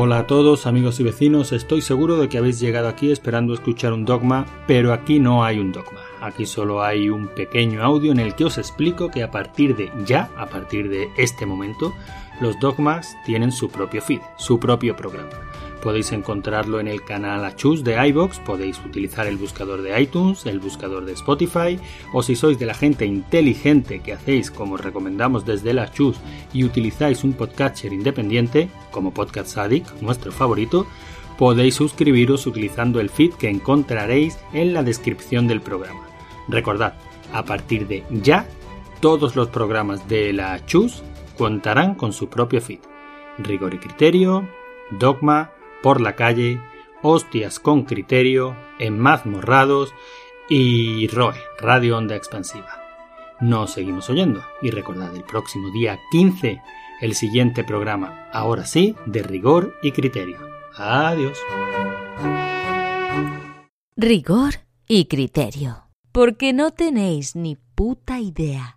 Hola a todos amigos y vecinos, estoy seguro de que habéis llegado aquí esperando escuchar un dogma, pero aquí no hay un dogma. Aquí solo hay un pequeño audio en el que os explico que a partir de ya, a partir de este momento, los dogmas tienen su propio feed, su propio programa. Podéis encontrarlo en el canal Achus de iBox, podéis utilizar el buscador de iTunes, el buscador de Spotify, o si sois de la gente inteligente que hacéis como recomendamos desde el Achus y utilizáis un podcatcher independiente, como Podcast Addict, nuestro favorito, podéis suscribiros utilizando el feed que encontraréis en la descripción del programa. Recordad, a partir de ya, todos los programas de la Chus contarán con su propio feed. Rigor y criterio, dogma, por la calle, hostias con criterio, en mazmorrados y ROE, Radio Onda Expansiva. Nos seguimos oyendo y recordad el próximo día 15 el siguiente programa, ahora sí, de rigor y criterio. Adiós. Rigor y criterio. Porque no tenéis ni puta idea.